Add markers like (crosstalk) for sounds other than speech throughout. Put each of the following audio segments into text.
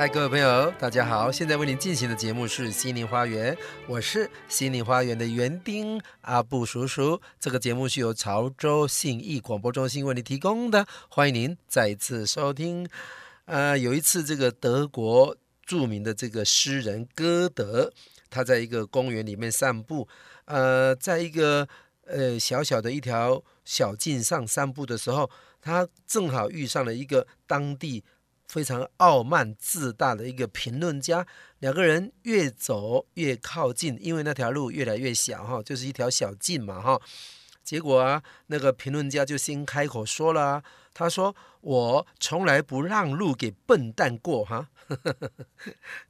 嗨，各位朋友，大家好！现在为您进行的节目是《心灵花园》，我是《心灵花园》的园丁阿布叔叔。这个节目是由潮州信义广播中心为您提供的，欢迎您再次收听。呃，有一次，这个德国著名的这个诗人歌德，他在一个公园里面散步，呃，在一个呃小小的一条小径上散步的时候，他正好遇上了一个当地。非常傲慢自大的一个评论家，两个人越走越靠近，因为那条路越来越小哈，就是一条小径嘛哈。结果啊，那个评论家就先开口说了，他说：“我从来不让路给笨蛋过哈。(laughs) ”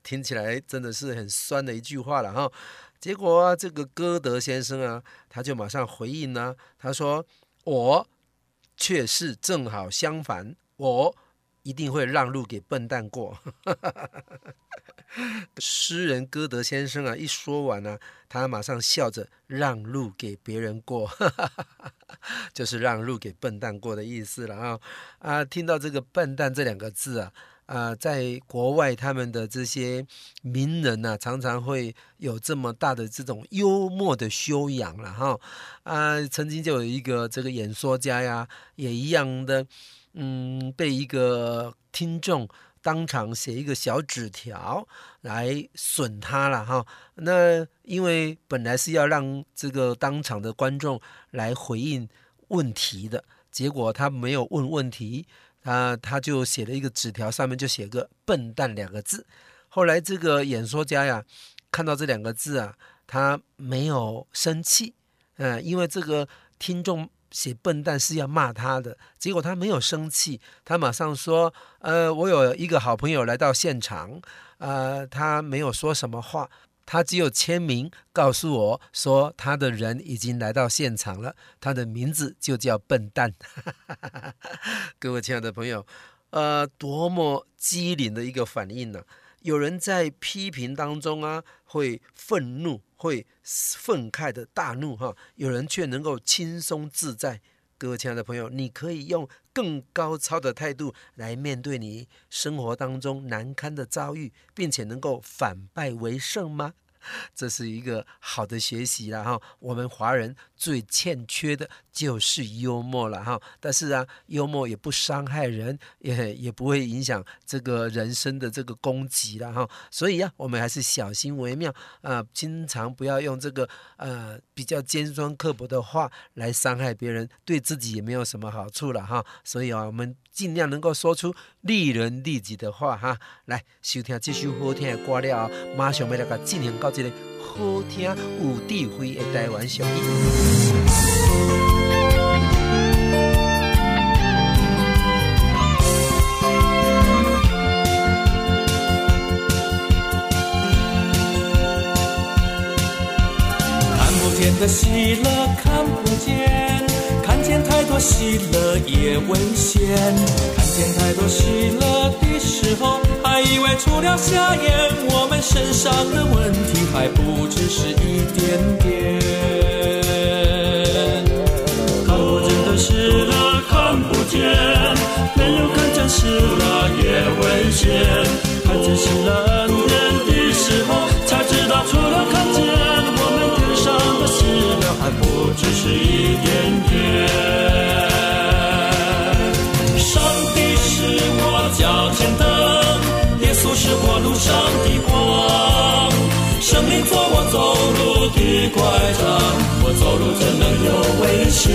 听起来真的是很酸的一句话了哈。结果啊，这个歌德先生啊，他就马上回应呢，他说：“我却是正好相反，我。”一定会让路给笨蛋过。(laughs) 诗人歌德先生啊，一说完呢、他马上笑着让路给别人过，(laughs) 就是让路给笨蛋过的意思了啊！啊，听到这个“笨蛋”这两个字啊，啊，在国外他们的这些名人呢、啊，常常会有这么大的这种幽默的修养了哈！啊，曾经就有一个这个演说家呀，也一样的。嗯，被一个听众当场写一个小纸条来损他了哈。那因为本来是要让这个当场的观众来回应问题的，结果他没有问问题，他他就写了一个纸条，上面就写个“笨蛋”两个字。后来这个演说家呀，看到这两个字啊，他没有生气，嗯，因为这个听众。写笨蛋是要骂他的，结果他没有生气，他马上说：“呃，我有一个好朋友来到现场，呃，他没有说什么话，他只有签名告诉我说他的人已经来到现场了，他的名字就叫笨蛋。(laughs) ”各位亲爱的朋友，呃，多么机灵的一个反应呢、有人在批评当中啊，会愤怒，会愤慨的大怒哈；有人却能够轻松自在。各位亲爱的朋友，你可以用更高超的态度来面对你生活当中难堪的遭遇，并且能够反败为胜吗？这是一个好的学习了哈。我们华人最欠缺的就是幽默了哈。但是啊，幽默也不伤害人，也也不会影响这个人生的这个攻击了哈。所以呀、我们还是小心为妙啊、经常不要用这个呃比较尖酸刻薄的话来伤害别人，对自己也没有什么好处了哈。所以啊，我们尽量能够说出利人利己的话哈。来，收听这首好听的歌了，马上要来个进行到这个好听有智慧的台湾小语。看不见的喜乐，看不见，喜乐也危险，看见太多喜乐的时候。还以为除了瞎眼，我们身上的问题还不只是一点点。看不见的是了，看不见，没有看见是了也危险。看见新人的时候，才知道除了看见，我们天上的喜乐还不只是一点点。拐杖，我走路怎能有危险？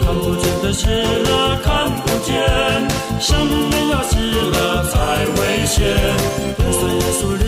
看不见的事了，看不见，生命要死了才危险。跟随耶稣领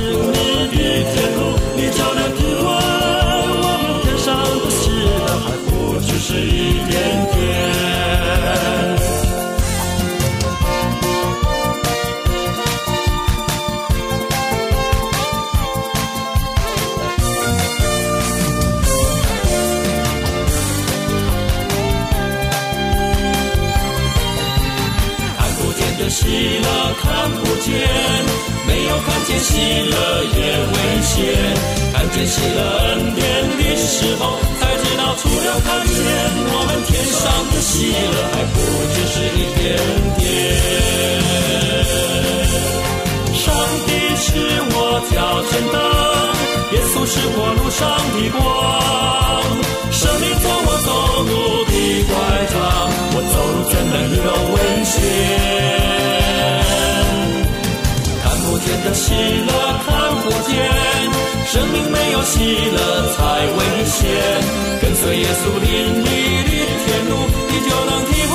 跟随耶稣领你的天路，你就能体会。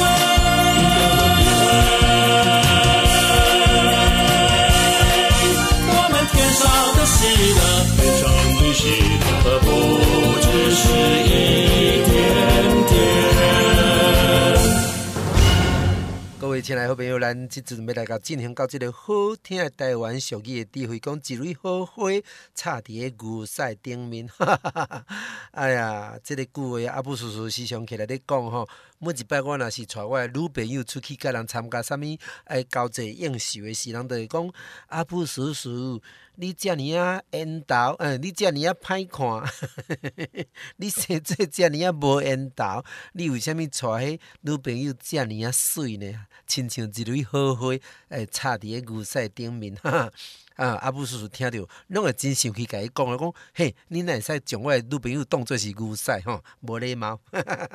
我们天上的喜乐，天上的喜乐，不只是一点点。各位亲爱的好朋友，咱即阵要来甲进行到这个好听的台湾俗语的智慧，讲一蕊好花插伫个牛屎顶面。(laughs) 哎呀，这个句话阿布叔叔时常起来咧讲吼。每一摆我若是带我诶女朋友出去，甲人参加啥物哎交际应酬的时，人就会讲阿布叔叔。你遮尔啊缘投，嗯，你遮尔啊歹看，(laughs) 你生做遮尔啊无缘投，你为虾米带迄女朋友遮尔啊水呢？亲像一蕊好花，诶，插伫个牛屎顶面，(laughs) 哈哈。啊，阿布叔叔听着，拢会真生气，甲伊讲啊，讲嘿，你会使将我诶女朋友当做是牛屎吼？无礼貌，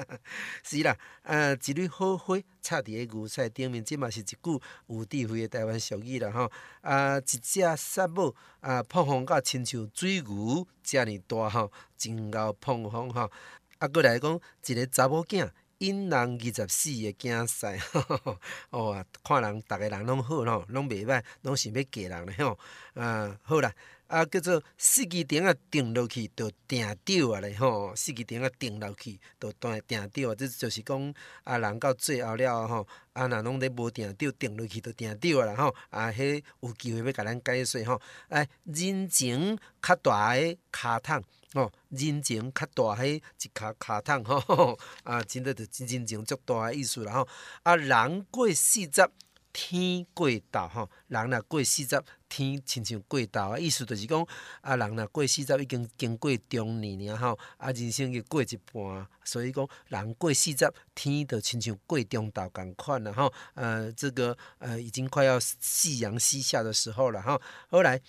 (laughs) 是啦，啊，一蕊好花插伫个牛屎顶面，即嘛是一句有智慧诶台湾俗语啦吼。啊，一只杀母啊，碰风甲亲像水牛遮尔大吼，真够碰风吼。啊，阁来讲一个查某囝。因人二十四个囝婿，(laughs) 哦啊，看人逐个人拢好咯，拢袂歹，拢想要嫁人咧吼。啊，好啦，啊叫做四支钉啊，定落去就定着啊咧吼。四支钉啊，钉落去就断定着啊，这就是讲啊，人到最后了吼，啊若拢咧无定着，定落去就定着啊啦吼。啊，迄有机会要甲咱解说吼。哎，人情较大个骹桶。哦，人情较大，迄一骹骹桶 (laughs) 吼，啊，真的就真人情足大个意思啦吼。啊，人过四十，天过豆吼，人若过四十，天亲像过豆啊，意思就是讲，啊，人若过四十，已经经过中年了吼，啊，人生已过一半，所以讲，人过四十，天就亲像过中豆共款了吼。呃，这个呃，已经快要夕阳西下的时候了吼。后来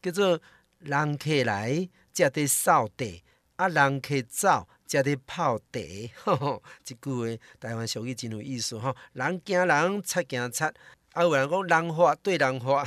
叫做人客来。才伫扫地，啊，人客走，才伫泡茶。吼吼，即句话台湾俗语真有意思吼。人惊人，贼惊贼。啊，有人讲人话对人话，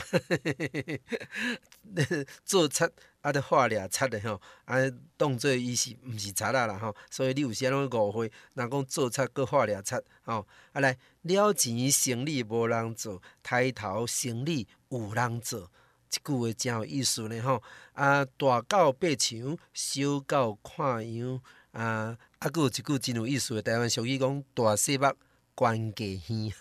做贼啊，得话俩贼的吼。啊，当做伊是毋是贼仔啦吼。所以你有时仔拢误会，人讲做贼搁话俩贼吼。啊来，了钱生理无人做，抬头生理有人做。即句话真有意思呢吼，啊，大狗爬墙，小狗看羊，啊，啊，佫有一句真有意思的台湾俗语讲，大细目关过耳，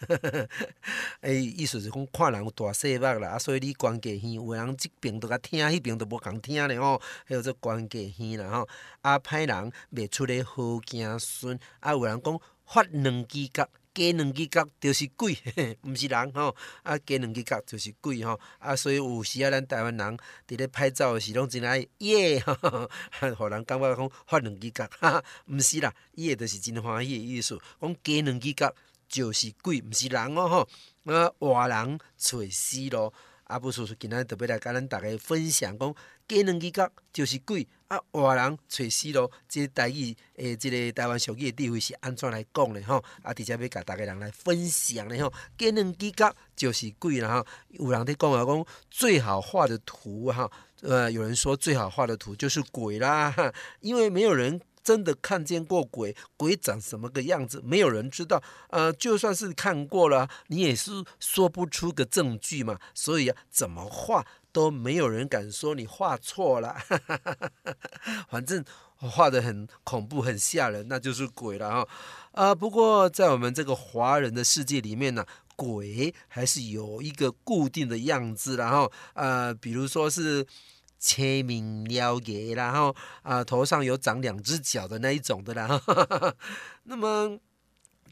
诶，(laughs) 意思是讲看人有大细目啦，啊，所以你关过耳，有人即边都甲听，迄边都无共听咧吼，迄叫做关过耳啦吼，啊，歹人袂出咧好子孙，啊，有人讲发两支角。加两支角就是鬼，(laughs) 毋是人吼。啊，加两支角就是鬼吼。啊，所以有时啊，咱台湾人伫咧拍照诶时，拢真爱耶，(laughs) 互人感觉讲发两支角，(laughs) 哈哈，毋是啦，伊诶着是真欢喜诶意思。讲加两支角就是鬼，毋是人哦吼。啊，活人找死咯。阿布叔叔今仔特别来甲咱逐个分享讲。加两支角就是鬼啊！活人找死咯，即个台语诶，即个台湾俗语诶地位是安怎来讲咧？吼啊！直接要甲逐个人来分享咧吼。加两支角就是鬼啦！吼，有人在讲啊，讲最好画的图哈，呃，有人说最好画的图就是鬼啦，因为没有人真的看见过鬼，鬼长什么个样子，没有人知道。呃，就算是看过了，你也是说不出个证据嘛。所以啊，怎么画？都没有人敢说你画错了，(laughs) 反正画得很恐怖、很吓人，那就是鬼了哈。啊，不过在我们这个华人的世界里面呢，鬼还是有一个固定的样子，然后呃，比如说是青面獠牙，然后啊，头上有长两只脚的那一种的啦。(laughs) 那么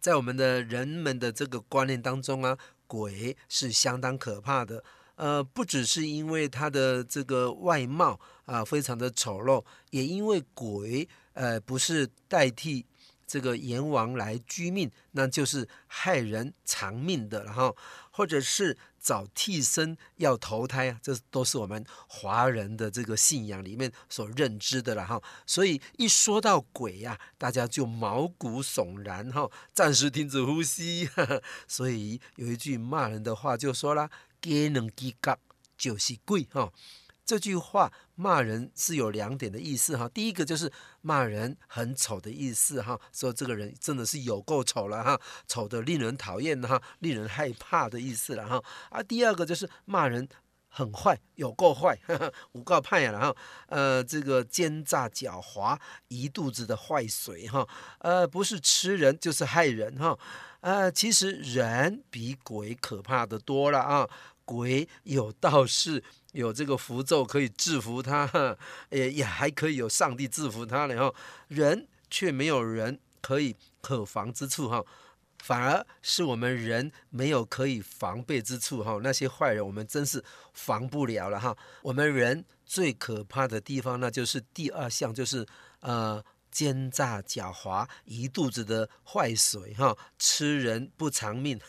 在我们的人们的这个观念当中啊。鬼是相当可怕的。呃，不只是因为他的这个外貌啊、非常的丑陋，也因为鬼呃不是代替这个阎王来居命，那就是害人偿命的，然后或者是找替身要投胎啊，这都是我们华人的这个信仰里面所认知的了哈。所以一说到鬼呀、啊，大家就毛骨悚然哈，暂时停止呼吸。(laughs) 所以有一句骂人的话就说啦。给能给嘎就是鬼哈，这句话骂人是有两点的意思哈。第一个就是骂人很丑的意思哈，说这个人真的是有够丑了哈，丑得令人讨厌哈，令人害怕的意思了哈。啊，第二个就是骂人很坏，有够坏，有够歹呀，然后呃，这个奸诈狡猾，一肚子的坏水哈，呃，不是吃人就是害人哈。呃，其实人比鬼可怕的多了啊。鬼有道士，有这个符咒可以制服他，(laughs) 也也还可以有上帝制服他，然后人却没有人可以可防之处哈，反而是我们人没有可以防备之处哈。那些坏人我们真是防不了了哈。我们人最可怕的地方，那就是第二项，就是呃。奸诈狡猾，一肚子的坏水哈，吃人不偿命，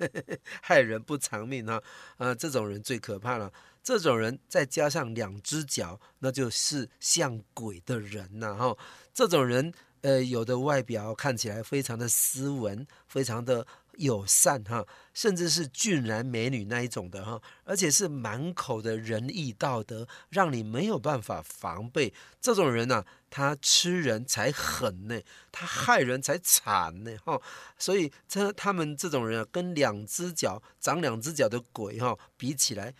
(laughs) 害人不偿命哈，啊，这种人最可怕了。这种人再加上两只脚，那就是像鬼的人呐哈。这种人，呃，有的外表看起来非常的斯文，非常的。友善哈，甚至是俊男美女那一种的哈，而且是满口的仁义道德，让你没有办法防备。这种人呢、他吃人才狠呢，他害人才惨呢哈。所以他他们这种人，跟两只脚长两只脚的鬼哈比起来，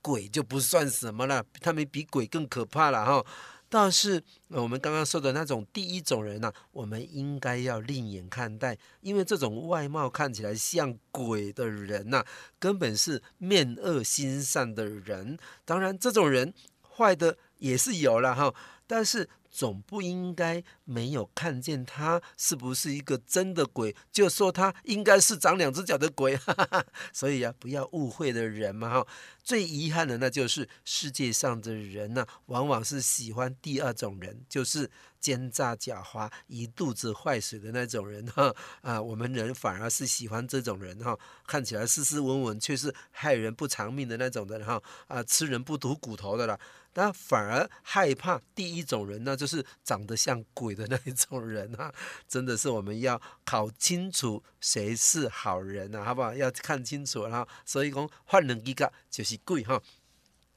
鬼就不算什么了，他们比鬼更可怕了哈。但是我们刚刚说的那种第一种人呢、我们应该要另眼看待，因为这种外貌看起来像鬼的人呐、根本是面恶心善的人。当然，这种人坏的也是有了哈，但是。总不应该没有看见他是不是一个真的鬼，就说他应该是长两只脚的鬼，哈哈哈。所以啊，不要误会的人嘛哈。最遗憾的那就是世界上的人呢、往往是喜欢第二种人，就是奸诈狡猾、一肚子坏水的那种人哈。啊，我们人反而是喜欢这种人哈，看起来斯斯文文，却是害人不偿命的那种的哈。啊，吃人不吐骨头的了。那反而害怕第一种人呢，就是长得像鬼的那一种人啊！真的是我们要考清楚谁是好人啊，好不好？要看清楚然后。所以讲，换人一个就是鬼哈。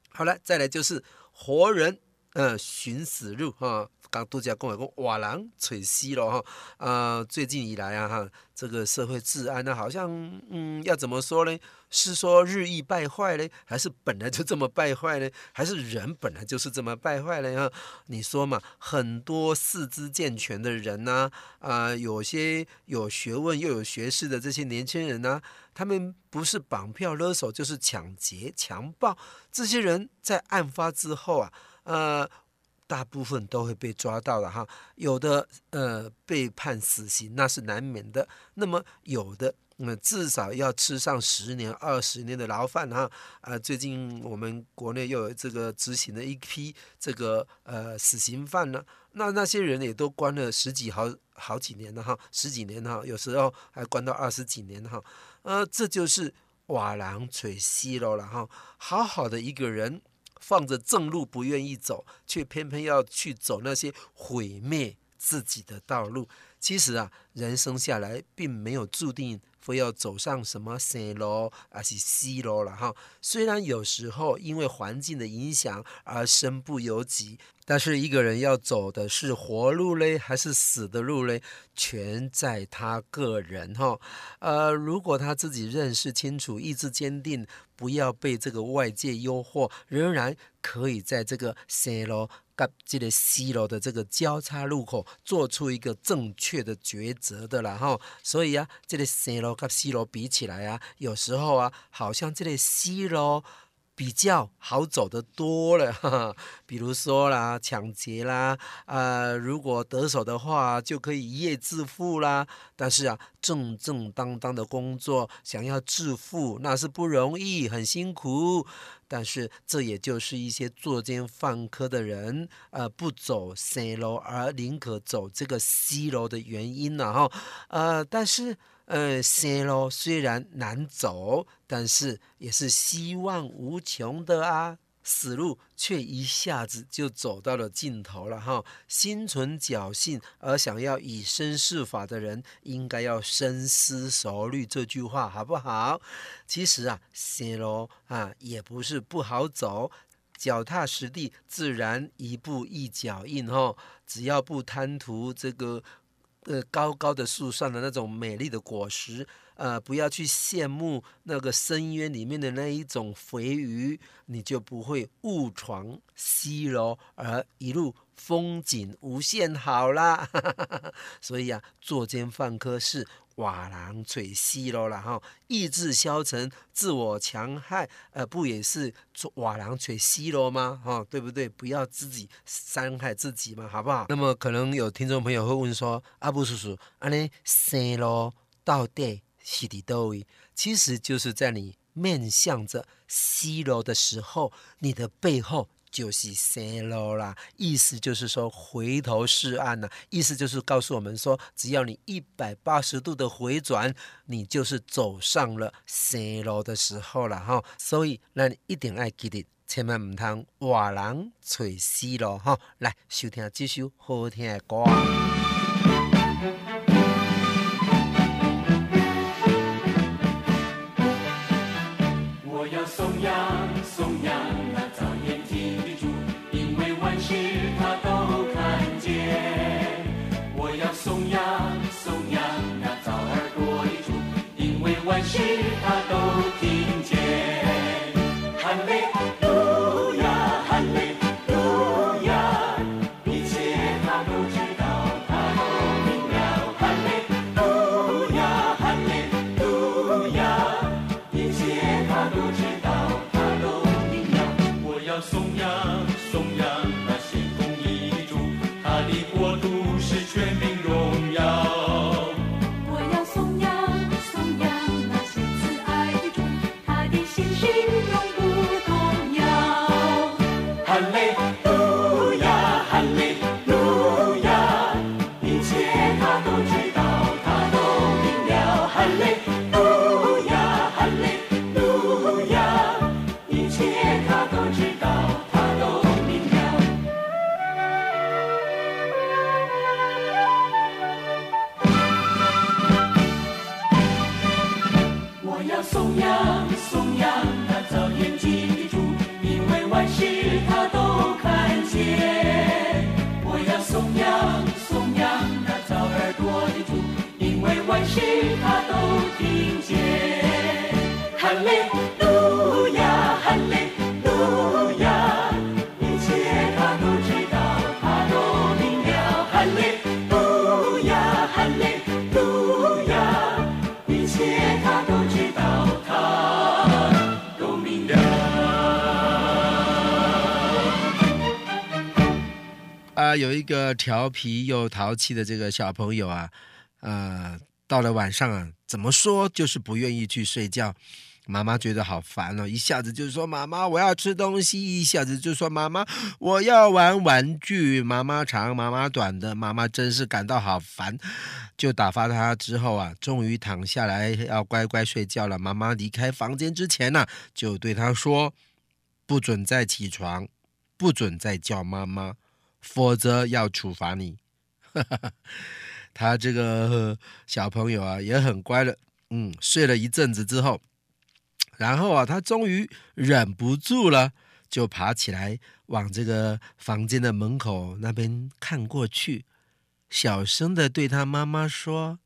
好了，再来就是活人，呃，寻死路哈。刚杜家跟我讲，瓦郎吹西了哈。啊，最近以来啊哈，这个社会治安呢，好像嗯，要怎么说呢？是说日益败坏呢，还是本来就这么败坏呢？还是人本来就是这么败坏呢？哈，你说嘛，很多四肢健全的人呢，啊，有些有学问又有学识的这些年轻人呢，他们不是绑票勒索，就是抢劫强暴。这些人在案发之后啊，呃，大部分都会被抓到了哈，有的呃被判死刑，那是难免的。那么有的。那至少要吃上十年、二十年的牢饭哈！啊，最近我们国内又有这个执行了一批这个呃死刑犯呢，那那些人也都关了十几好好几年了哈，十几年哈，有时候还关到二十几年哈。呃，这就是瓦郎垂西喽了哈！好好的一个人，放着正路不愿意走，却偏偏要去走那些毁灭自己的道路。其实啊，人生下来并没有注定。非要走上什么生路还是死路了哈？虽然有时候因为环境的影响而身不由己，但是一个人要走的是活路嘞，还是死的路嘞，全在他个人哈。呃，如果他自己认识清楚，意志坚定，不要被这个外界诱惑，仍然可以在这个生路。这个西楼的这个交叉路口，做出一个正确的抉择的然后。所以啊，这个西楼跟西楼比起来啊，有时候啊，好像这个西楼比较好走的多了哈。(laughs) 比如说啦，抢劫啦，呃，如果得手的话，就可以一夜致富啦。但是啊，正正当当的工作，想要致富，那是不容易，很辛苦。但是这也就是一些作奸犯科的人，呃，不走 C 楼，而宁可走这个 C 楼的原因呢，哈，呃，但是，呃，生路虽然难走，但是也是希望无穷的啊。死路却一下子就走到了尽头了哈！心存侥幸而想要以身试法的人，应该要深思熟虑这句话，好不好？其实啊，生路啊也不是不好走，脚踏实地，自然一步一脚印哈。只要不贪图这个呃高高的树上的那种美丽的果实。呃，不要去羡慕那个深渊里面的那一种肥鱼，你就不会误闯西楼，而一路风景无限好啦。(laughs) 所以啊，作奸犯科是瓦郎垂西楼了哈，意志消沉、自我强害，呃，不也是瓦郎垂西楼吗？哈、对不对？不要自己伤害自己嘛，好不好？那么可能有听众朋友会问说，阿布叔叔，安尼西楼到底？西底多位，其实就是在你面向着西楼的时候，你的背后就是西楼啦。意思就是说回头是岸呐、啊，意思就是告诉我们说，只要你一百八十度的回转，你就是走上了西楼的时候了哈。所以，那你一定要记得，千万唔通瓦郎找西楼哈。来收听这首好听的歌。颂扬，颂扬那造眼睛的主，因为万事他都看见。我要颂扬，颂扬那造耳朵的主，因为万事他都听见。有一个调皮又淘气的这个小朋友啊，呃，到了晚上啊，怎么说就是不愿意去睡觉。妈妈觉得好烦哦，一下子就说妈妈我要吃东西，一下子就说妈妈我要玩玩具。妈妈长妈妈短的，妈妈真是感到好烦。就打发他之后啊，终于躺下来要乖乖睡觉了。妈妈离开房间之前呢，就对他说：不准再起床，不准再叫妈妈。否则要处罚你。(laughs) 他这个小朋友啊也很乖了，嗯，睡了一阵子之后，然后啊，他终于忍不住了，就爬起来往这个房间的门口那边看过去，小声的对他妈妈说：“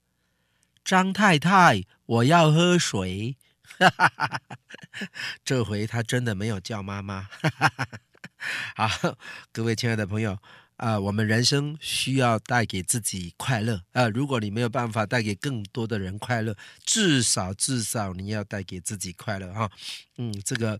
张太太，我要喝水哈哈哈哈。(laughs) ”这回他真的没有叫妈妈。哈哈哈哈 (laughs) 好，各位亲爱的朋友啊、我们人生需要带给自己快乐啊、呃。如果你没有办法带给更多的人快乐，至少至少你要带给自己快乐哈。嗯，这个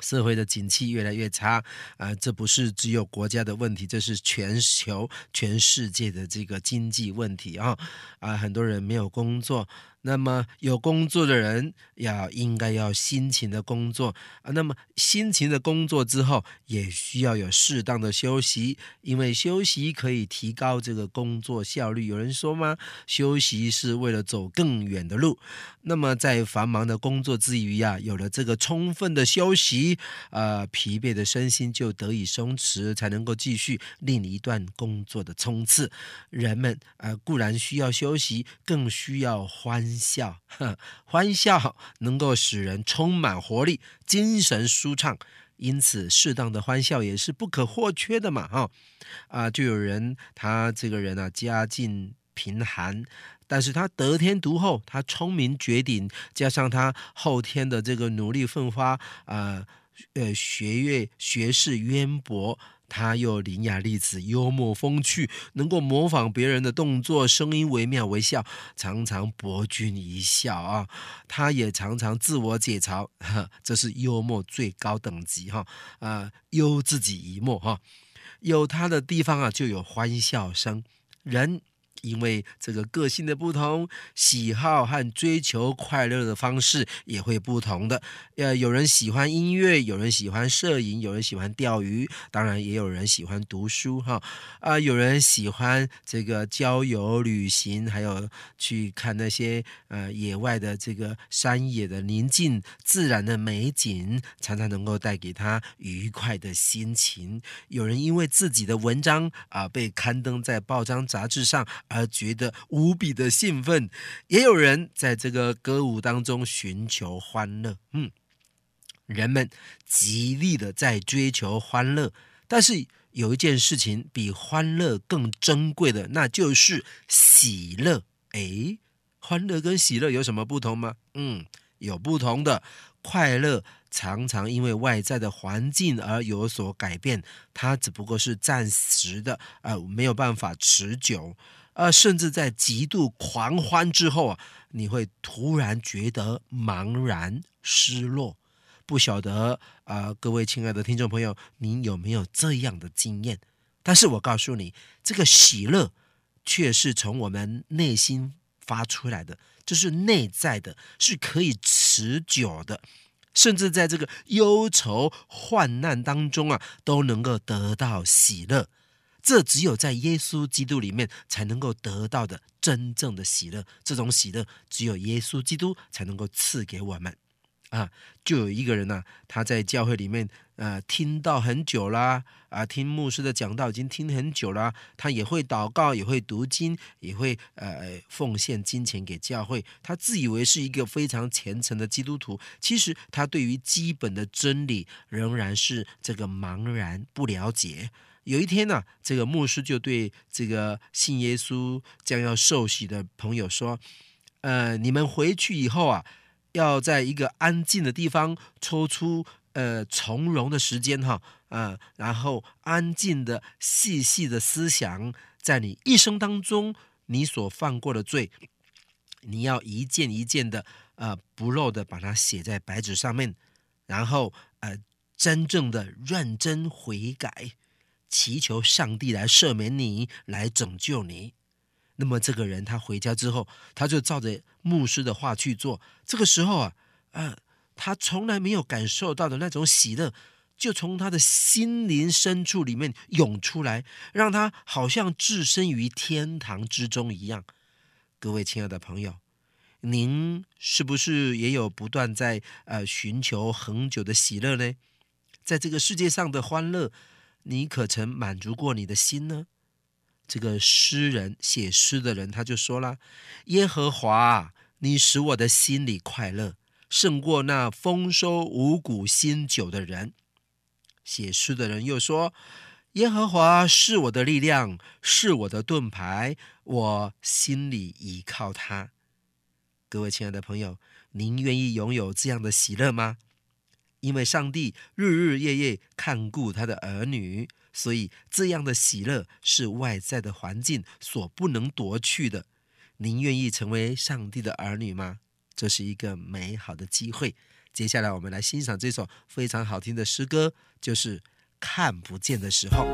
社会的景气越来越差啊、这不是只有国家的问题，这是全球、全世界的这个经济问题啊啊、很多人没有工作。那么有工作的人要应该要辛勤的工作啊，那么辛勤的工作之后，也需要有适当的休息，因为休息可以提高这个工作效率。有人说吗？休息是为了走更远的路。那么在繁忙的工作之余呀，有了这个充分的休息，呃，疲惫的身心就得以松弛，才能够继续另一段工作的冲刺。人们呃固然需要休息，更需要欢。笑，欢笑能够使人充满活力，精神舒畅，因此适当的欢笑也是不可或缺的嘛！哈，啊，就有人他这个人啊，家境贫寒，但是他得天独厚，他聪明绝顶，加上他后天的这个努力奋发，啊，呃，学业学识渊博。他又伶牙俐齿、幽默风趣，能够模仿别人的动作、声音惟妙惟肖，常常博君一笑啊！他也常常自我解嘲，(laughs) 这是幽默最高等级哈啊！幽自己一默哈，有他的地方啊，就有欢笑声，人。因为这个个性的不同，喜好和追求快乐的方式也会不同的。呃，有人喜欢音乐，有人喜欢摄影，有人喜欢钓鱼，当然也有人喜欢读书哈。啊、有人喜欢这个郊游旅行，还有去看那些呃野外的这个山野的宁静自然的美景，常常能够带给他愉快的心情。有人因为自己的文章啊、被刊登在报章杂志上。而觉得无比的兴奋，也有人在这个歌舞当中寻求欢乐。嗯，人们极力的在追求欢乐，但是有一件事情比欢乐更珍贵的，那就是喜乐。诶，欢乐跟喜乐有什么不同吗？嗯，有不同的。快乐常常因为外在的环境而有所改变，它只不过是暂时的，呃，没有办法持久。呃，甚至在极度狂欢之后啊，你会突然觉得茫然失落。不晓得啊，各位亲爱的听众朋友，您有没有这样的经验？但是我告诉你，这个喜乐却是从我们内心发出来的，就是内在的，是可以持久的，甚至在这个忧愁患难当中啊，都能够得到喜乐。这只有在耶稣基督里面才能够得到的真正的喜乐，这种喜乐只有耶稣基督才能够赐给我们。啊，就有一个人呢、他在教会里面呃听到很久啦，啊，听牧师的讲道已经听很久了，他也会祷告，也会读经，也会呃奉献金钱给教会。他自以为是一个非常虔诚的基督徒，其实他对于基本的真理仍然是这个茫然不了解。有一天呢、这个牧师就对这个信耶稣将要受洗的朋友说：“呃，你们回去以后啊，要在一个安静的地方抽出呃从容的时间哈，啊、呃，然后安静的细细的思想，在你一生当中你所犯过的罪，你要一件一件的呃不漏的把它写在白纸上面，然后呃真正的认真悔改。”祈求上帝来赦免你，来拯救你。那么这个人他回家之后，他就照着牧师的话去做。这个时候啊，呃，他从来没有感受到的那种喜乐，就从他的心灵深处里面涌出来，让他好像置身于天堂之中一样。各位亲爱的朋友，您是不是也有不断在呃寻求恒久的喜乐呢？在这个世界上的欢乐。你可曾满足过你的心呢？这个诗人写诗的人他就说了：“耶和华，你使我的心里快乐，胜过那丰收五谷新酒的人。”写诗的人又说：“耶和华是我的力量，是我的盾牌，我心里依靠他。”各位亲爱的朋友，您愿意拥有这样的喜乐吗？因为上帝日日夜夜看顾他的儿女，所以这样的喜乐是外在的环境所不能夺去的。您愿意成为上帝的儿女吗？这是一个美好的机会，接下来我们来欣赏这首非常好听的诗歌，就是《看不见的时候》。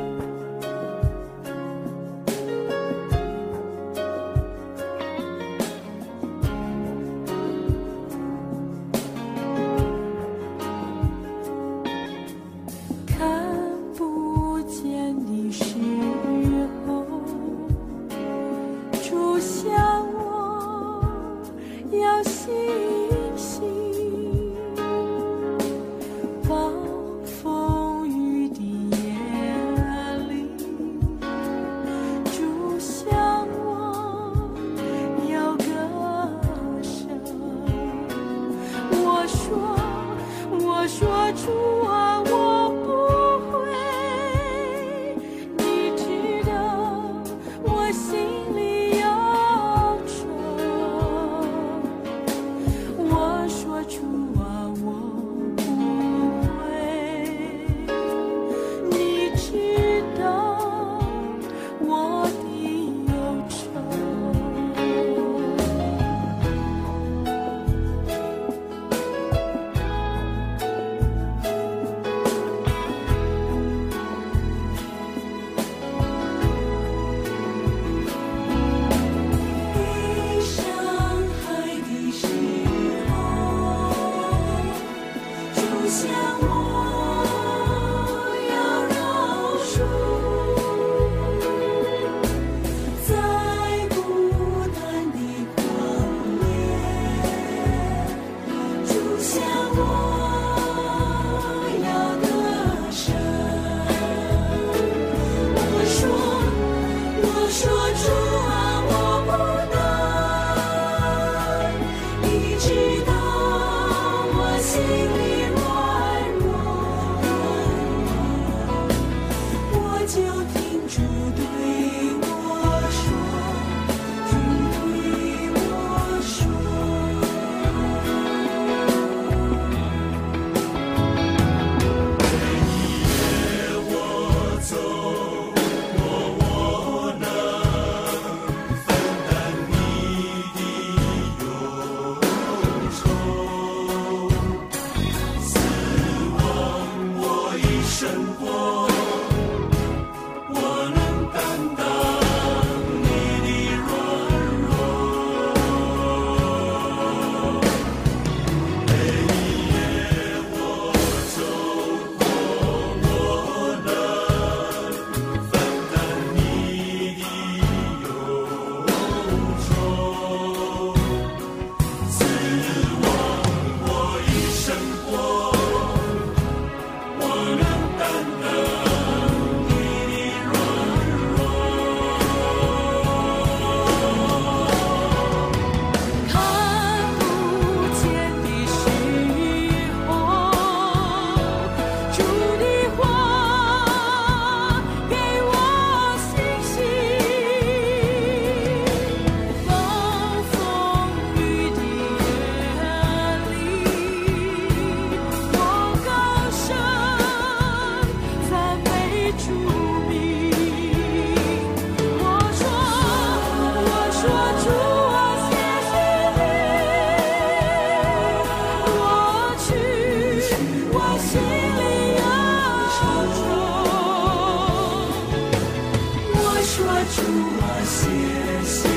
说出我谢谢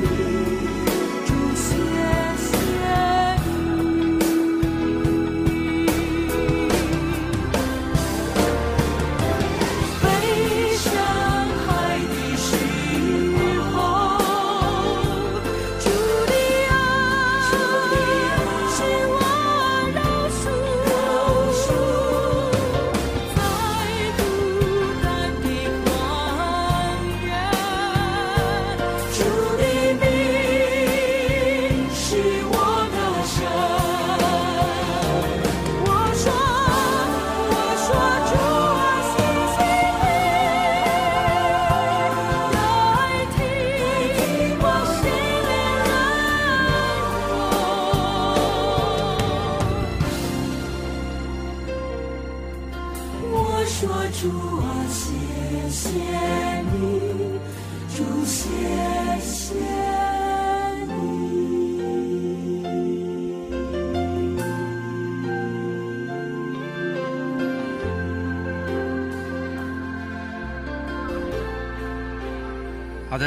你。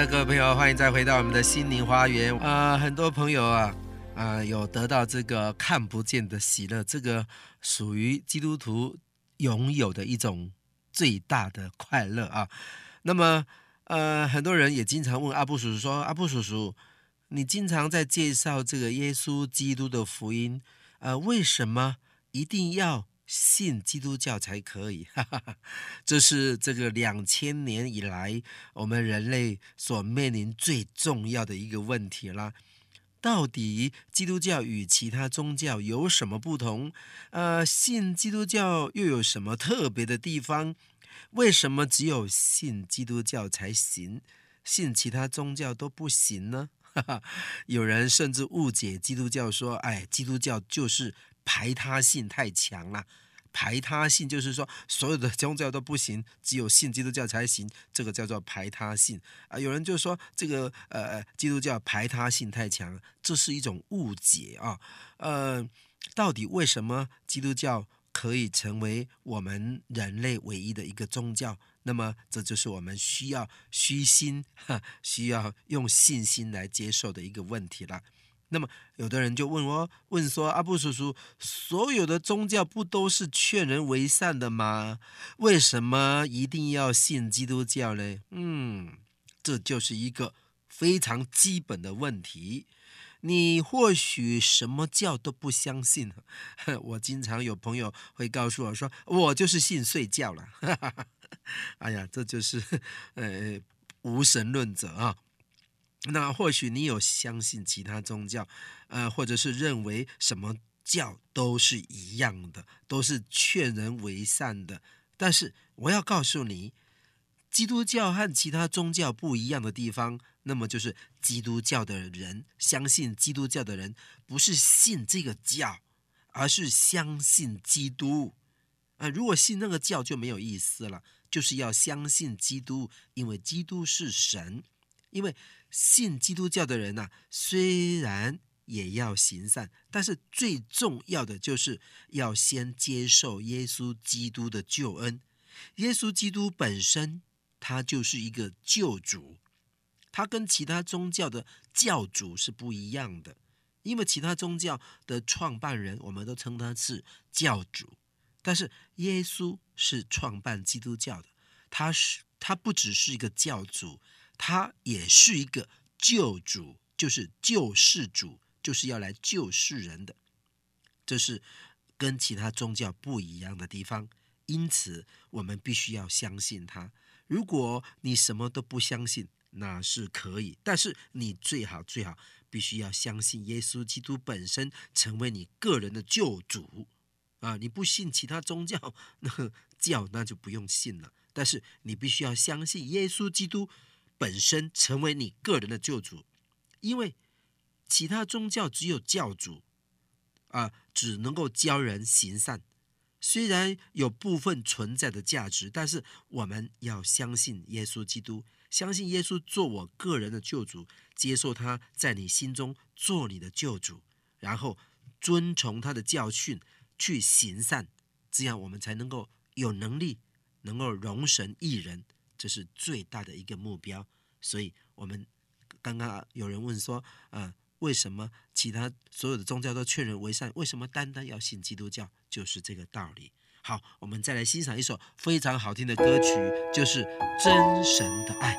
各位朋友，欢迎再回到我们的心灵花园、呃！很多朋友啊啊、呃，有得到这个看不见的喜乐，这个属于基督徒拥有的一种最大的快乐啊。那么呃，很多人也经常问阿布叔叔说：“阿布叔叔，你经常在介绍这个耶稣基督的福音，呃，为什么一定要？”信基督教才可以，(laughs) 这是这个两千年以来我们人类所面临最重要的一个问题啦。到底基督教与其他宗教有什么不同？呃，信基督教又有什么特别的地方？为什么只有信基督教才行，信其他宗教都不行呢？(laughs) 哈哈，有人甚至误解基督教，说：“哎，基督教就是。”排他性太强了，排他性就是说所有的宗教都不行，只有信基督教才行，这个叫做排他性啊。有人就说这个呃基督教排他性太强，这是一种误解啊。呃，到底为什么基督教可以成为我们人类唯一的一个宗教？那么这就是我们需要虚心，需要用信心来接受的一个问题了。那么，有的人就问我，问说：“阿布叔叔，所有的宗教不都是劝人为善的吗？为什么一定要信基督教呢？”嗯，这就是一个非常基本的问题。你或许什么教都不相信。(laughs) 我经常有朋友会告诉我说：“我就是信睡觉了。(laughs) ”哎呀，这就是呃无神论者啊。那或许你有相信其他宗教，呃，或者是认为什么教都是一样的，都是劝人为善的。但是我要告诉你，基督教和其他宗教不一样的地方，那么就是基督教的人相信基督教的人不是信这个教，而是相信基督。呃，如果信那个教就没有意思了，就是要相信基督，因为基督是神，因为。信基督教的人呐、虽然也要行善，但是最重要的就是要先接受耶稣基督的救恩。耶稣基督本身，他就是一个救主，他跟其他宗教的教主是不一样的。因为其他宗教的创办人，我们都称他是教主，但是耶稣是创办基督教的，他是他不只是一个教主。他也是一个救主，就是救世主，就是要来救世人的。这是跟其他宗教不一样的地方，因此我们必须要相信他。如果你什么都不相信，那是可以，但是你最好最好必须要相信耶稣基督本身成为你个人的救主啊！你不信其他宗教，那教那就不用信了。但是你必须要相信耶稣基督。本身成为你个人的救主，因为其他宗教只有教主，啊、只能够教人行善。虽然有部分存在的价值，但是我们要相信耶稣基督，相信耶稣做我个人的救主，接受他在你心中做你的救主，然后遵从他的教训去行善，这样我们才能够有能力，能够荣神一人。这是最大的一个目标，所以我们刚刚有人问说，呃，为什么其他所有的宗教都劝人为善，为什么单单要信基督教？就是这个道理。好，我们再来欣赏一首非常好听的歌曲，就是《真神的爱》。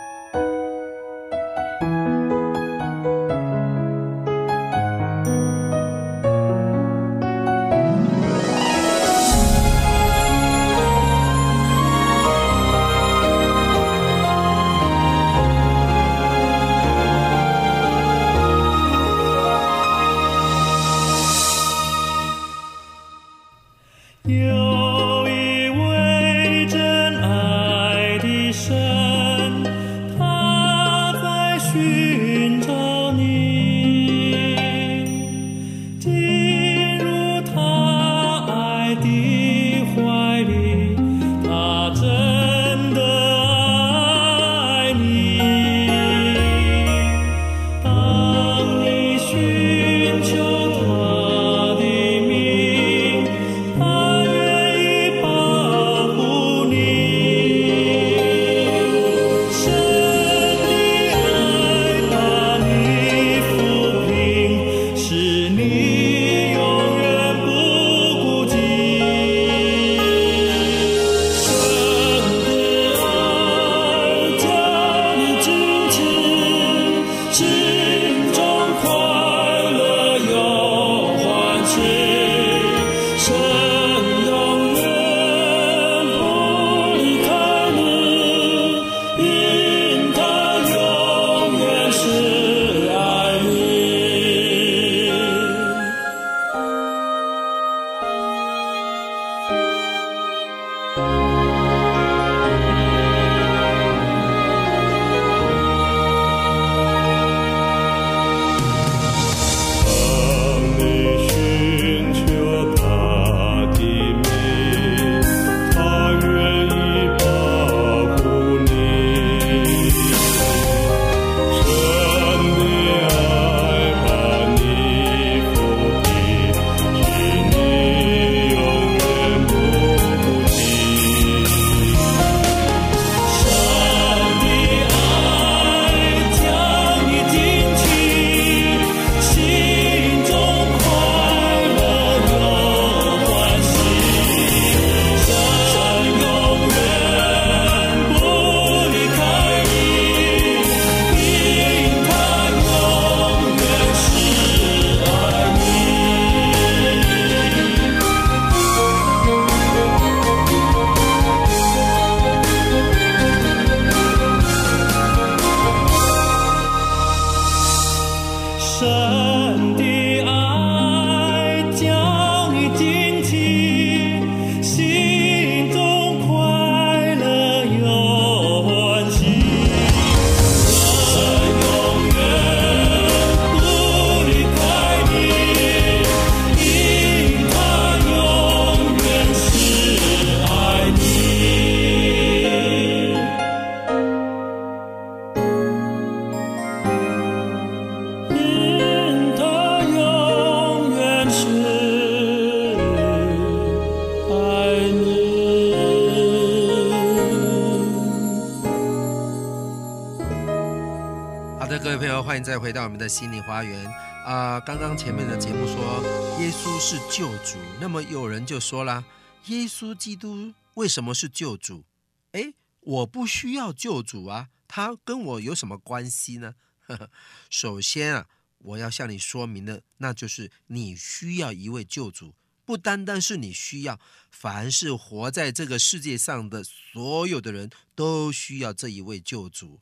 再回到我们的心灵花园啊，刚刚前面的节目说耶稣是救主，那么有人就说了，耶稣基督为什么是救主？诶，我不需要救主啊，他跟我有什么关系呢？(laughs) 首先啊，我要向你说明的，那就是你需要一位救主，不单单是你需要，凡是活在这个世界上的所有的人都需要这一位救主。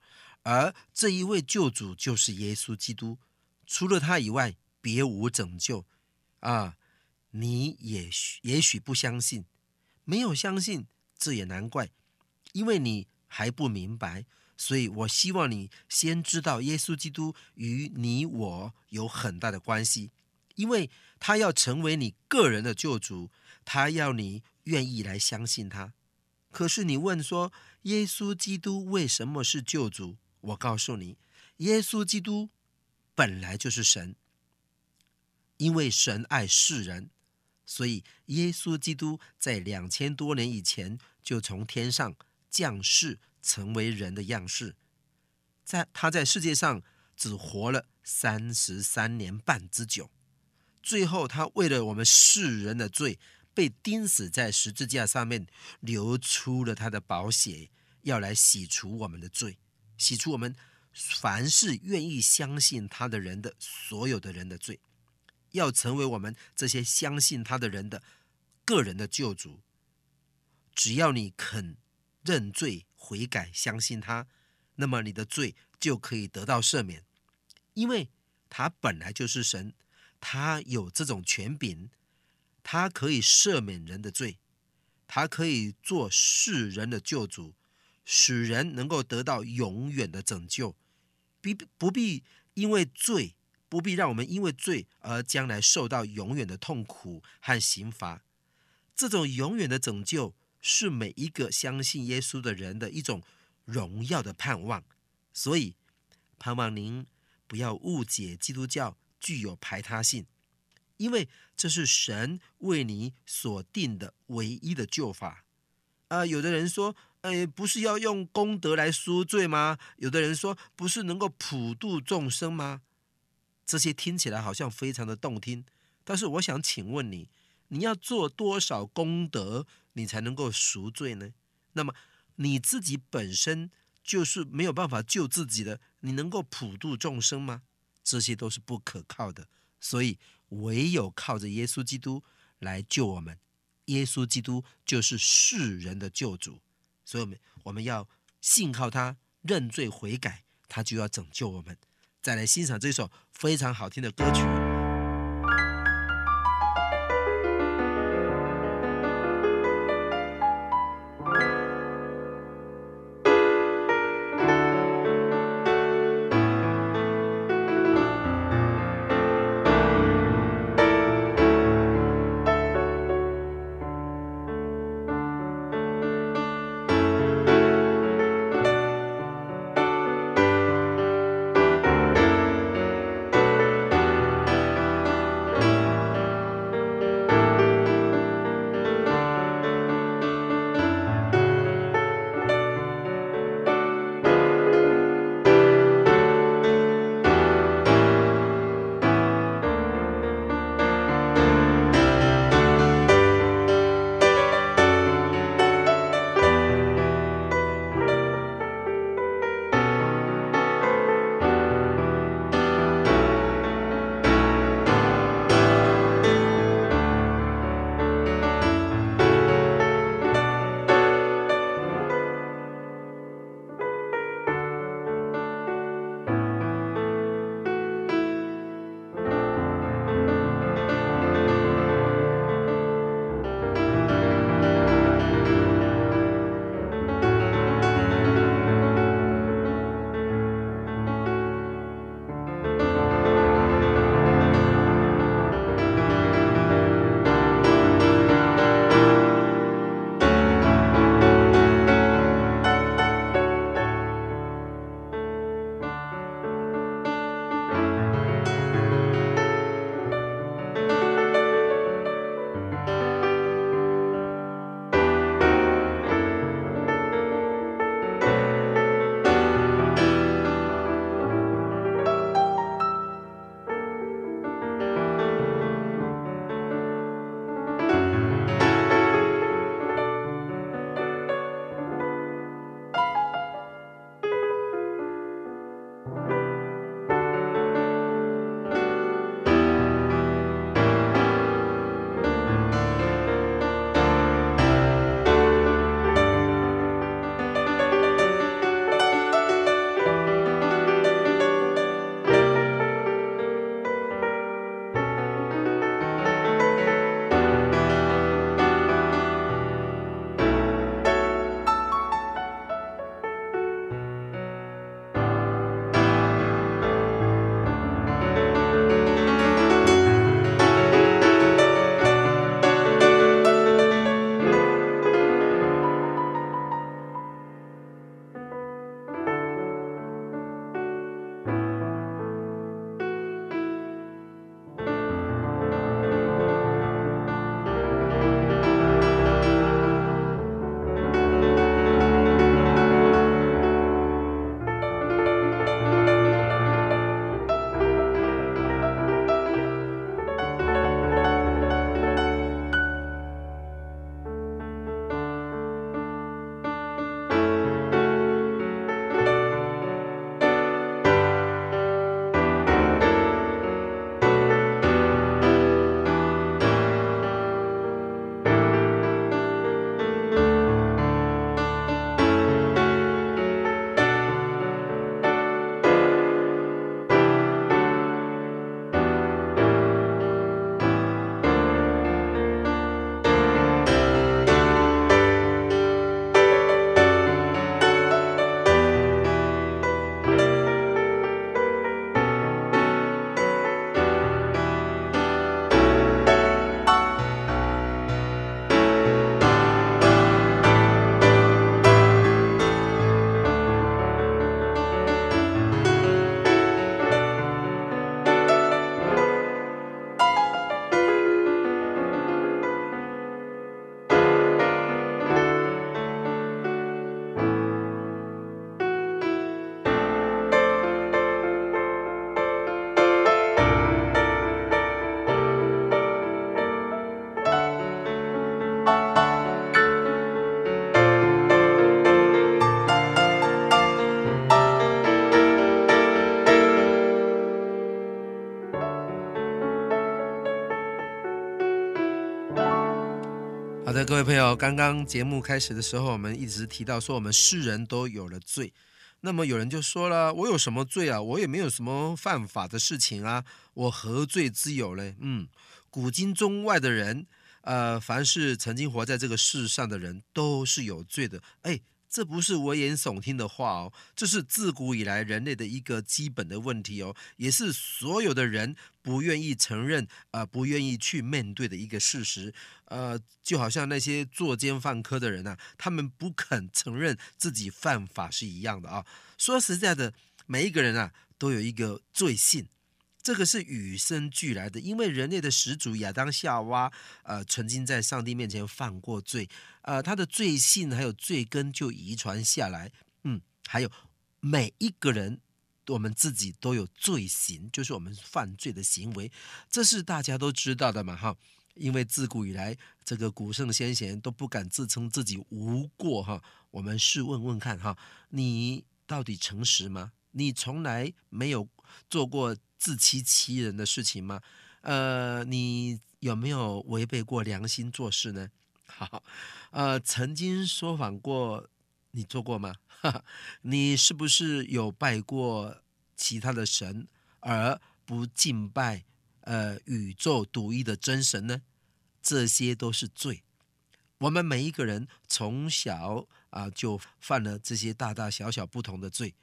而这一位救主就是耶稣基督，除了他以外，别无拯救。啊，你也许也许不相信，没有相信，这也难怪，因为你还不明白。所以我希望你先知道，耶稣基督与你我有很大的关系，因为他要成为你个人的救主，他要你愿意来相信他。可是你问说，耶稣基督为什么是救主？我告诉你，耶稣基督本来就是神，因为神爱世人，所以耶稣基督在两千多年以前就从天上降世，成为人的样式。在他在世界上只活了三十三年半之久，最后他为了我们世人的罪，被钉死在十字架上面，流出了他的宝血，要来洗除我们的罪。洗出我们凡是愿意相信他的人的所有的人的罪，要成为我们这些相信他的人的个人的救主。只要你肯认罪悔改，相信他，那么你的罪就可以得到赦免，因为他本来就是神，他有这种权柄，他可以赦免人的罪，他可以做世人的救主。使人能够得到永远的拯救，必不必因为罪，不必让我们因为罪而将来受到永远的痛苦和刑罚。这种永远的拯救是每一个相信耶稣的人的一种荣耀的盼望。所以，盼望您不要误解基督教具有排他性，因为这是神为你所定的唯一的救法。啊、呃，有的人说。哎，不是要用功德来赎罪吗？有的人说，不是能够普度众生吗？这些听起来好像非常的动听，但是我想请问你，你要做多少功德，你才能够赎罪呢？那么你自己本身就是没有办法救自己的，你能够普度众生吗？这些都是不可靠的，所以唯有靠着耶稣基督来救我们。耶稣基督就是世人的救主。所以，我们我们要信靠他，认罪悔改，他就要拯救我们。再来欣赏这首非常好听的歌曲。各位朋友，刚刚节目开始的时候，我们一直提到说，我们世人都有了罪。那么有人就说了，我有什么罪啊？我也没有什么犯法的事情啊，我何罪之有嘞？嗯，古今中外的人，呃，凡是曾经活在这个世上的人，都是有罪的。哎。这不是危言耸听的话哦，这是自古以来人类的一个基本的问题哦，也是所有的人不愿意承认啊、呃，不愿意去面对的一个事实。呃，就好像那些作奸犯科的人呐、啊，他们不肯承认自己犯法是一样的啊。说实在的，每一个人啊都有一个罪性。这个是与生俱来的，因为人类的始祖亚当夏娃，呃，曾经在上帝面前犯过罪，呃，他的罪性还有罪根就遗传下来。嗯，还有每一个人，我们自己都有罪行，就是我们犯罪的行为，这是大家都知道的嘛，哈。因为自古以来，这个古圣先贤都不敢自称自己无过，哈。我们试问问看，哈，你到底诚实吗？你从来没有做过自欺欺人的事情吗？呃，你有没有违背过良心做事呢？(laughs) 好，呃，曾经说谎过，你做过吗？(laughs) 你是不是有拜过其他的神，而不敬拜呃宇宙独一的真神呢？这些都是罪。我们每一个人从小啊、就犯了这些大大小小不同的罪。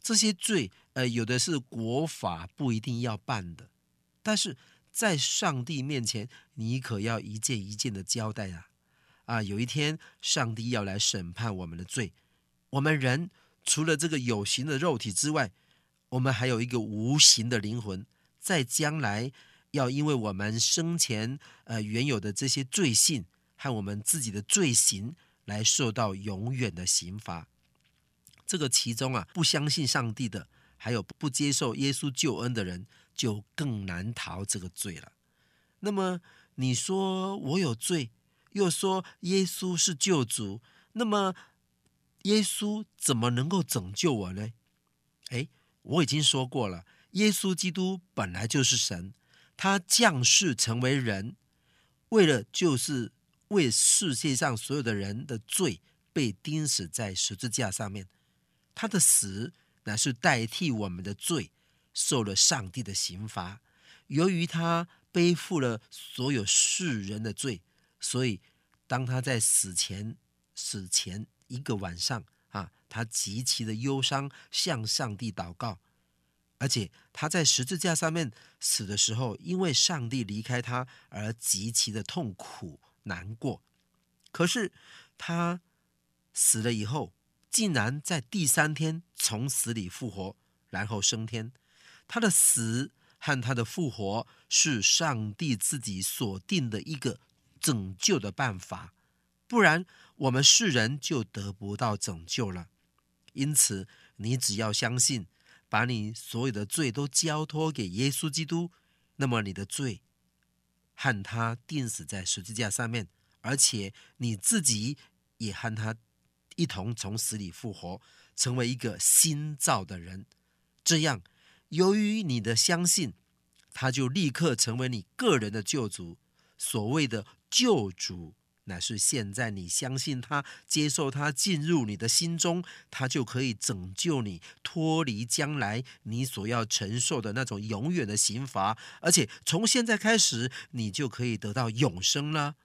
这些罪，呃，有的是国法不一定要办的，但是在上帝面前，你可要一件一件的交代啊！啊，有一天上帝要来审判我们的罪。我们人除了这个有形的肉体之外，我们还有一个无形的灵魂，在将来要因为我们生前呃原有的这些罪性和我们自己的罪行，来受到永远的刑罚。这个其中啊，不相信上帝的，还有不接受耶稣救恩的人，就更难逃这个罪了。那么你说我有罪，又说耶稣是救主，那么耶稣怎么能够拯救我呢？诶，我已经说过了，耶稣基督本来就是神，他降世成为人，为了就是为世界上所有的人的罪被钉死在十字架上面。他的死乃是代替我们的罪，受了上帝的刑罚。由于他背负了所有世人的罪，所以当他在死前死前一个晚上啊，他极其的忧伤，向上帝祷告。而且他在十字架上面死的时候，因为上帝离开他而极其的痛苦难过。可是他死了以后，竟然在第三天从死里复活，然后升天。他的死和他的复活是上帝自己所定的一个拯救的办法，不然我们世人就得不到拯救了。因此，你只要相信，把你所有的罪都交托给耶稣基督，那么你的罪和他钉死在十字架上面，而且你自己也和他。一同从死里复活，成为一个新造的人。这样，由于你的相信，他就立刻成为你个人的救主。所谓的救主，乃是现在你相信他，接受他进入你的心中，他就可以拯救你，脱离将来你所要承受的那种永远的刑罚。而且从现在开始，你就可以得到永生了。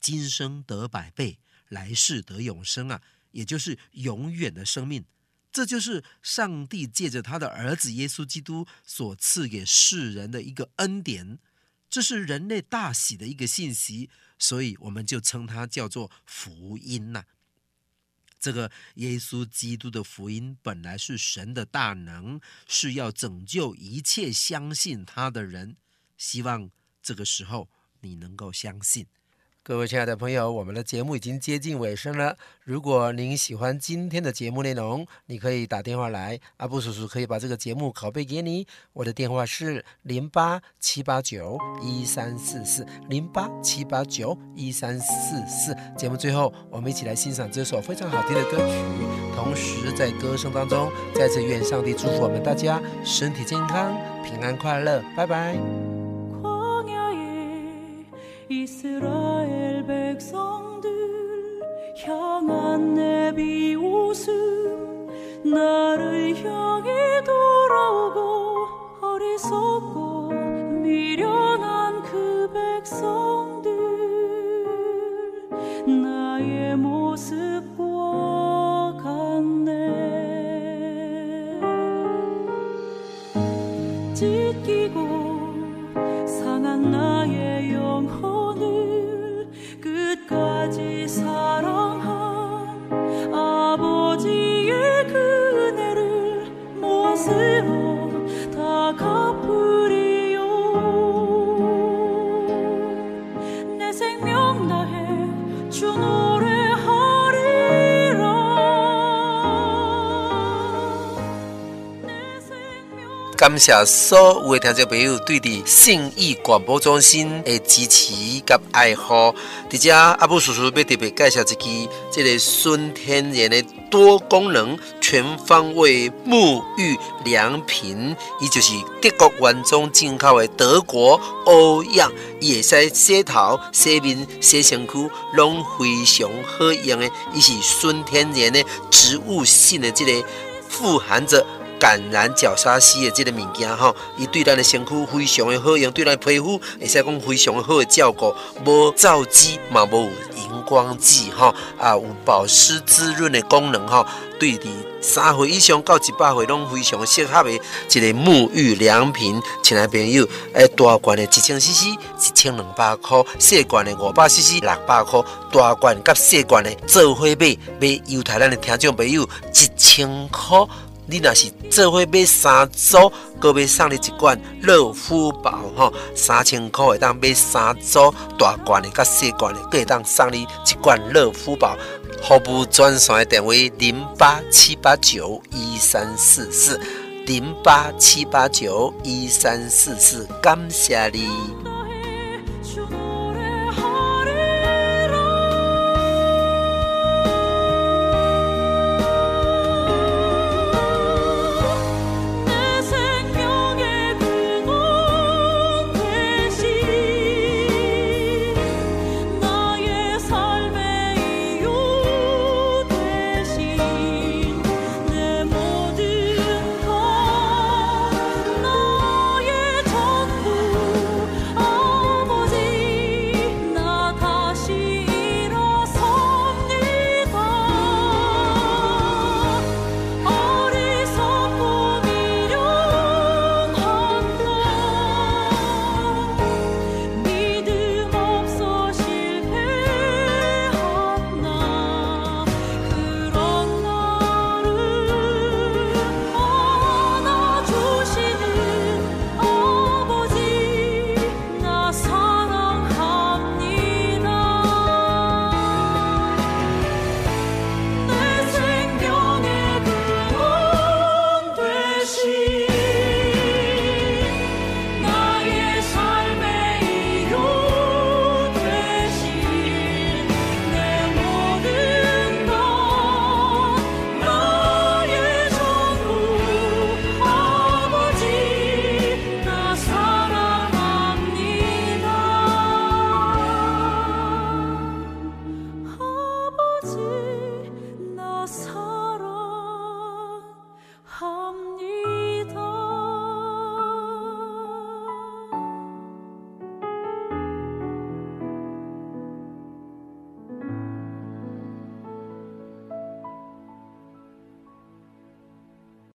今生得百倍，来世得永生啊！也就是永远的生命，这就是上帝借着他的儿子耶稣基督所赐给世人的一个恩典，这是人类大喜的一个信息，所以我们就称它叫做福音呐。这个耶稣基督的福音本来是神的大能，是要拯救一切相信他的人。希望这个时候你能够相信。各位亲爱的朋友，我们的节目已经接近尾声了。如果您喜欢今天的节目内容，你可以打电话来，阿布叔叔可以把这个节目拷贝给你。我的电话是零八七八九一三四四零八七八九一三四四。节目最后，我们一起来欣赏这首非常好听的歌曲，同时在歌声当中，再次愿上帝祝福我们大家身体健康、平安快乐。拜拜。 이스라엘 백성들 향한 내 비웃음 나를 향해 돌아오고 어리석고 미련한 그 백성들 나의 모습 끝까지 사랑한 아버지의 그네를 모았으 感谢所有的听众朋友对的信义广播中心的支持和爱护。在这阿布叔叔要特别介绍一支这个纯天然的多功能全方位沐浴良品，伊就是德国原装进口的德国欧漾，伊会使洗头、洗面、洗身躯，拢非常好用的。伊是纯天然的植物性的这个富含着。感染角鲨烯的这个物件吼，伊对咱的身躯非常的好用，对咱的皮肤会使讲非常的好的照顾，无皂基嘛，无荧光剂吼，啊有保湿滋润的功能吼，对的三岁以上到一百岁拢非常适合的一个沐浴良品，亲爱朋友，诶大罐的一千 CC 一千两百块，细罐的五百 CC 六百块，大罐甲细罐的做伙买，买犹太咱的听众朋友一千块。你若是做伙买三组，阁买送你一罐乐肤宝吼，三千块会当买三组大罐的、甲细罐的，阁会当送你一罐乐肤宝。服务专线的电话零八七八九一三四四零八七八九一三四四，感谢你。